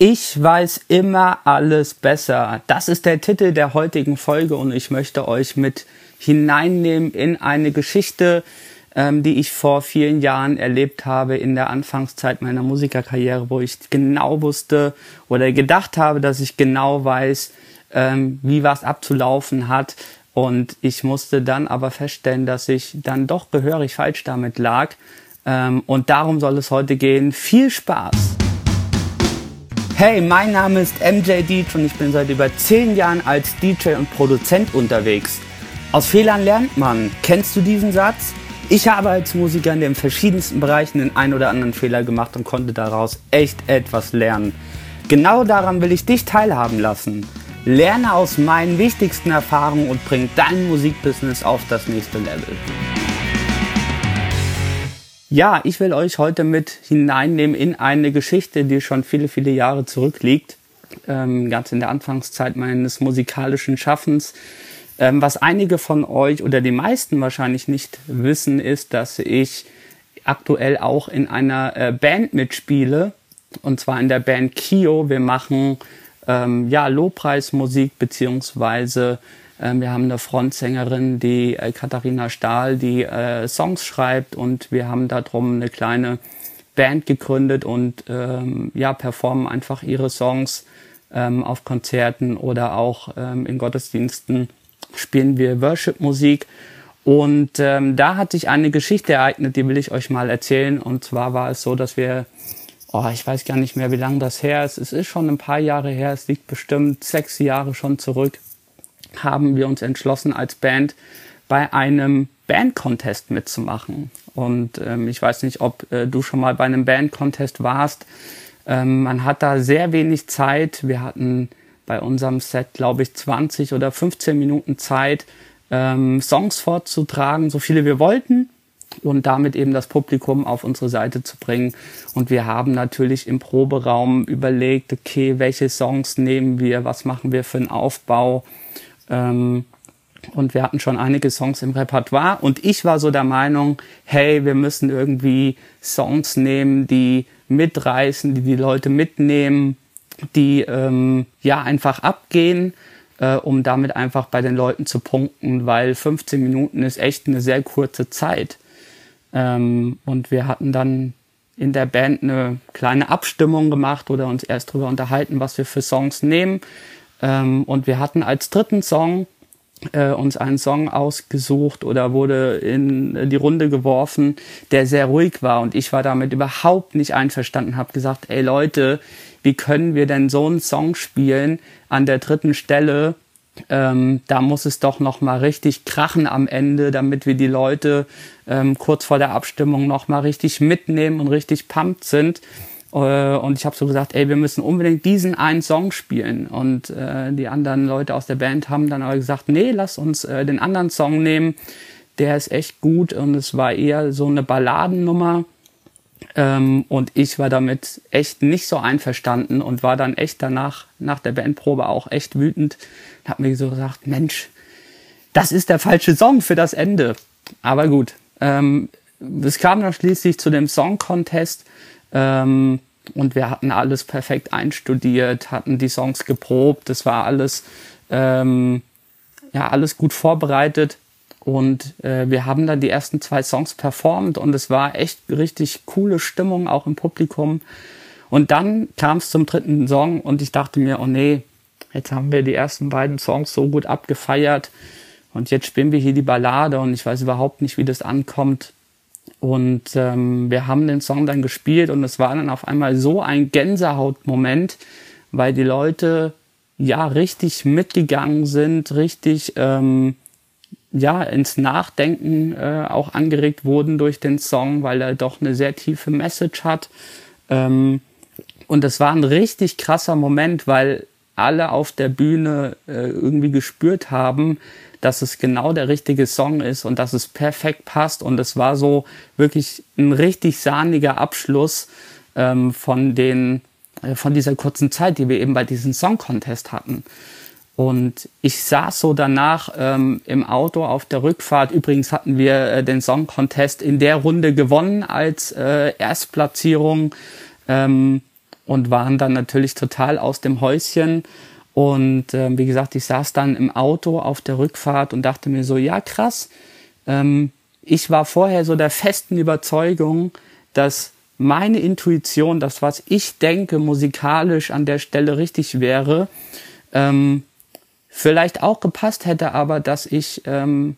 Ich weiß immer alles besser. Das ist der Titel der heutigen Folge und ich möchte euch mit hineinnehmen in eine Geschichte, ähm, die ich vor vielen Jahren erlebt habe in der Anfangszeit meiner Musikerkarriere, wo ich genau wusste oder gedacht habe, dass ich genau weiß, ähm, wie was abzulaufen hat. Und ich musste dann aber feststellen, dass ich dann doch gehörig falsch damit lag. Ähm, und darum soll es heute gehen. Viel Spaß! Hey, mein Name ist MJ Deech und ich bin seit über zehn Jahren als DJ und Produzent unterwegs. Aus Fehlern lernt man. Kennst du diesen Satz? Ich habe als Musiker in den verschiedensten Bereichen den ein oder anderen Fehler gemacht und konnte daraus echt etwas lernen. Genau daran will ich dich teilhaben lassen. Lerne aus meinen wichtigsten Erfahrungen und bring dein Musikbusiness auf das nächste Level. Ja, ich will euch heute mit hineinnehmen in eine Geschichte, die schon viele, viele Jahre zurückliegt. Ähm, ganz in der Anfangszeit meines musikalischen Schaffens. Ähm, was einige von euch oder die meisten wahrscheinlich nicht wissen, ist, dass ich aktuell auch in einer äh, Band mitspiele. Und zwar in der Band Kio. Wir machen ähm, ja Lobpreismusik beziehungsweise ähm, wir haben eine Frontsängerin, die äh, Katharina Stahl, die äh, Songs schreibt und wir haben darum eine kleine Band gegründet und ähm, ja, performen einfach ihre Songs ähm, auf Konzerten oder auch ähm, in Gottesdiensten spielen wir Worship-Musik. Und ähm, da hat sich eine Geschichte ereignet, die will ich euch mal erzählen. Und zwar war es so, dass wir, oh, ich weiß gar nicht mehr, wie lange das her ist. Es ist schon ein paar Jahre her, es liegt bestimmt sechs Jahre schon zurück haben wir uns entschlossen, als Band bei einem Band-Contest mitzumachen. Und ähm, ich weiß nicht, ob äh, du schon mal bei einem Band-Contest warst. Ähm, man hat da sehr wenig Zeit. Wir hatten bei unserem Set, glaube ich, 20 oder 15 Minuten Zeit, ähm, Songs vorzutragen, so viele wir wollten und damit eben das Publikum auf unsere Seite zu bringen. Und wir haben natürlich im Proberaum überlegt, okay, welche Songs nehmen wir, was machen wir für einen Aufbau, ähm, und wir hatten schon einige Songs im Repertoire und ich war so der Meinung, hey, wir müssen irgendwie Songs nehmen, die mitreißen, die die Leute mitnehmen, die ähm, ja einfach abgehen, äh, um damit einfach bei den Leuten zu punkten, weil 15 Minuten ist echt eine sehr kurze Zeit. Ähm, und wir hatten dann in der Band eine kleine Abstimmung gemacht oder uns erst darüber unterhalten, was wir für Songs nehmen. Ähm, und wir hatten als dritten Song äh, uns einen Song ausgesucht oder wurde in die Runde geworfen, der sehr ruhig war. Und ich war damit überhaupt nicht einverstanden, habe gesagt, ey Leute, wie können wir denn so einen Song spielen an der dritten Stelle? Ähm, da muss es doch noch mal richtig krachen am Ende, damit wir die Leute ähm, kurz vor der Abstimmung noch mal richtig mitnehmen und richtig pumped sind. Äh, und ich habe so gesagt, ey, wir müssen unbedingt diesen einen Song spielen. Und äh, die anderen Leute aus der Band haben dann aber gesagt, nee, lass uns äh, den anderen Song nehmen. Der ist echt gut und es war eher so eine Balladennummer. Ähm, und ich war damit echt nicht so einverstanden und war dann echt danach, nach der Bandprobe auch echt wütend. Hab mir so gesagt, Mensch, das ist der falsche Song für das Ende. Aber gut, ähm, es kam dann schließlich zu dem Song Contest ähm, und wir hatten alles perfekt einstudiert, hatten die Songs geprobt, das war alles, ähm, ja, alles gut vorbereitet. Und äh, wir haben dann die ersten zwei Songs performt und es war echt richtig coole Stimmung auch im Publikum. Und dann kam es zum dritten Song und ich dachte mir, oh nee, jetzt haben wir die ersten beiden Songs so gut abgefeiert und jetzt spielen wir hier die Ballade und ich weiß überhaupt nicht, wie das ankommt. Und ähm, wir haben den Song dann gespielt und es war dann auf einmal so ein Gänsehautmoment, weil die Leute ja richtig mitgegangen sind, richtig ähm, ja ins Nachdenken äh, auch angeregt wurden durch den Song, weil er doch eine sehr tiefe Message hat. Ähm, und es war ein richtig krasser Moment, weil alle auf der Bühne äh, irgendwie gespürt haben, dass es genau der richtige Song ist und dass es perfekt passt. Und es war so wirklich ein richtig sahniger Abschluss ähm, von den äh, von dieser kurzen Zeit, die wir eben bei diesem Song Contest hatten. Und ich saß so danach ähm, im Auto auf der Rückfahrt. Übrigens hatten wir äh, den Song Contest in der Runde gewonnen als äh, Erstplatzierung. Ähm, und waren dann natürlich total aus dem Häuschen. Und äh, wie gesagt, ich saß dann im Auto auf der Rückfahrt und dachte mir so, ja krass, ähm, ich war vorher so der festen Überzeugung, dass meine Intuition, das, was ich denke, musikalisch an der Stelle richtig wäre, ähm, vielleicht auch gepasst hätte, aber dass ich ähm,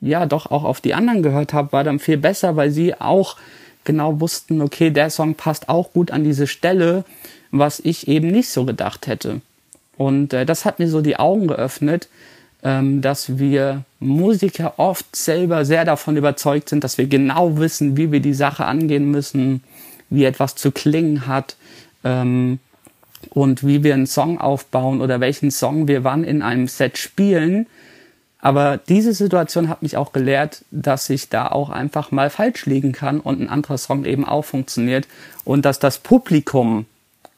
ja doch auch auf die anderen gehört habe, war dann viel besser, weil sie auch genau wussten, okay, der Song passt auch gut an diese Stelle, was ich eben nicht so gedacht hätte. Und äh, das hat mir so die Augen geöffnet, ähm, dass wir Musiker oft selber sehr davon überzeugt sind, dass wir genau wissen, wie wir die Sache angehen müssen, wie etwas zu klingen hat ähm, und wie wir einen Song aufbauen oder welchen Song wir wann in einem Set spielen. Aber diese Situation hat mich auch gelehrt, dass ich da auch einfach mal falsch liegen kann und ein anderer Song eben auch funktioniert und dass das Publikum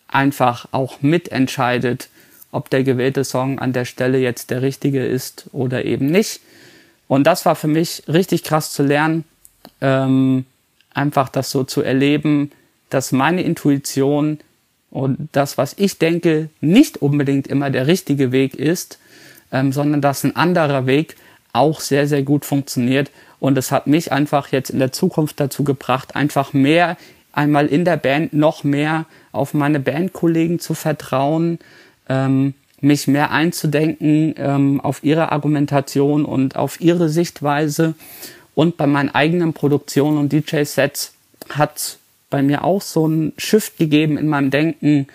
einfach auch mitentscheidet, ob der gewählte Song an der Stelle jetzt der richtige ist oder eben nicht. Und das war für mich richtig krass zu lernen, ähm, einfach das so zu erleben, dass meine Intuition und das, was ich denke, nicht unbedingt immer der richtige Weg ist, ähm, sondern dass ein anderer Weg auch sehr, sehr gut funktioniert. Und es hat mich einfach jetzt in der Zukunft dazu gebracht, einfach mehr einmal in der Band noch mehr auf meine Bandkollegen zu vertrauen, ähm, mich mehr einzudenken ähm, auf ihre Argumentation und auf ihre Sichtweise. Und bei meinen eigenen Produktionen und DJ-Sets hat bei mir auch so einen Shift gegeben in meinem Denken,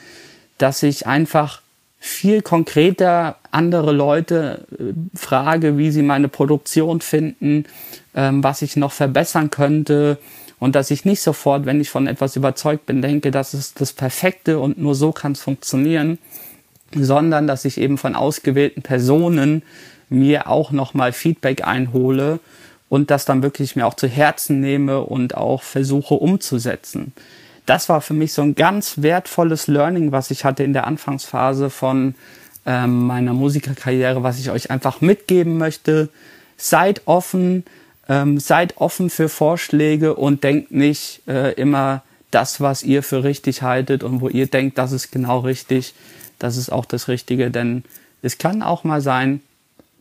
dass ich einfach viel konkreter andere Leute äh, frage, wie sie meine Produktion finden, ähm, was ich noch verbessern könnte. Und dass ich nicht sofort, wenn ich von etwas überzeugt bin, denke, das ist das Perfekte und nur so kann es funktionieren, sondern dass ich eben von ausgewählten Personen mir auch nochmal Feedback einhole und das dann wirklich mir auch zu Herzen nehme und auch versuche umzusetzen. Das war für mich so ein ganz wertvolles Learning, was ich hatte in der Anfangsphase von ähm, meiner Musikerkarriere, was ich euch einfach mitgeben möchte. Seid offen, ähm, seid offen für Vorschläge und denkt nicht äh, immer das, was ihr für richtig haltet und wo ihr denkt, das ist genau richtig das ist auch das Richtige, denn es kann auch mal sein,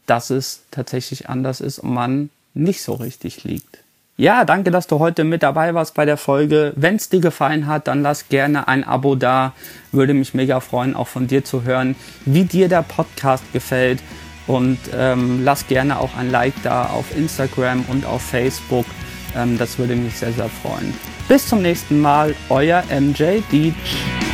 dass es tatsächlich anders ist und man nicht so richtig liegt. Ja, danke, dass du heute mit dabei warst bei der Folge. Wenn es dir gefallen hat, dann lass gerne ein Abo da. Würde mich mega freuen, auch von dir zu hören, wie dir der Podcast gefällt. Und ähm, lass gerne auch ein Like da auf Instagram und auf Facebook. Ähm, das würde mich sehr, sehr freuen. Bis zum nächsten Mal, euer MJ Deech.